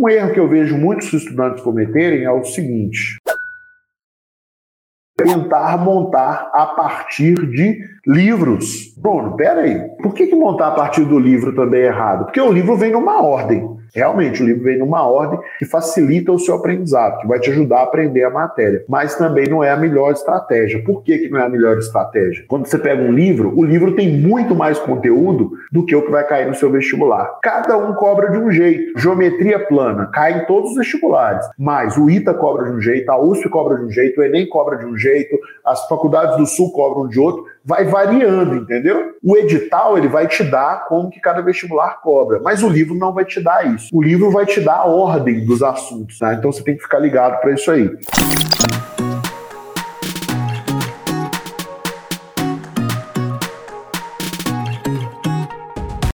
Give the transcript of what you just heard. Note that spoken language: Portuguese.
Um erro que eu vejo muitos estudantes cometerem é o seguinte: tentar montar a partir de livros. Bruno, peraí, por que, que montar a partir do livro também é errado? Porque o livro vem numa ordem. Realmente, o livro vem numa ordem que facilita o seu aprendizado, que vai te ajudar a aprender a matéria. Mas também não é a melhor estratégia. Por que, que não é a melhor estratégia? Quando você pega um livro, o livro tem muito mais conteúdo do que o que vai cair no seu vestibular. Cada um cobra de um jeito. Geometria plana cai em todos os vestibulares, mas o ITA cobra de um jeito, a USP cobra de um jeito, o Enem cobra de um jeito, as faculdades do Sul cobram de outro vai variando, entendeu? O edital ele vai te dar como que cada vestibular cobra, mas o livro não vai te dar isso. O livro vai te dar a ordem dos assuntos, tá? Então você tem que ficar ligado para isso aí.